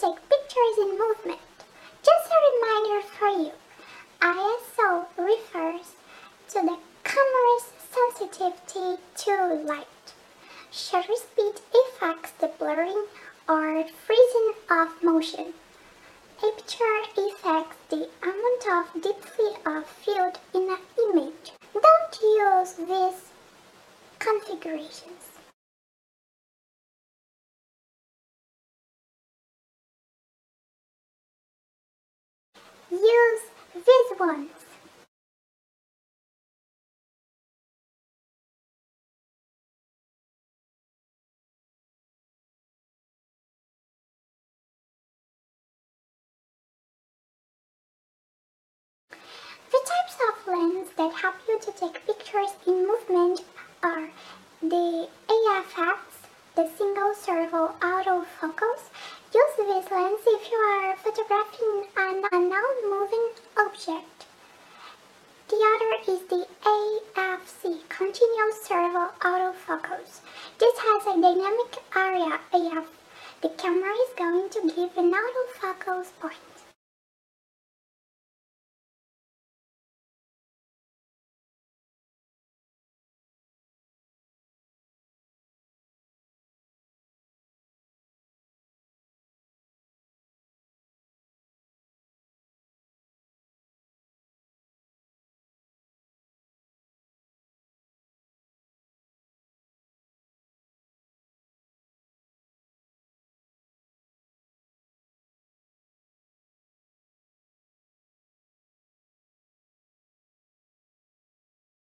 take pictures in movement. Just a reminder for you, ISO refers to the camera's sensitivity to light. Shutter speed affects the blurring or freezing of motion. Aperture affects the amount of depth of field in an image. Don't use these configurations. Use these ones. The types of lens that help you to take pictures in movement are the AFS, the single servo autofocus. Use this lens if you are photographing an unknown moving object. The other is the AFC, continuous servo autofocus. This has a dynamic area AF. The camera is going to give an autofocus point.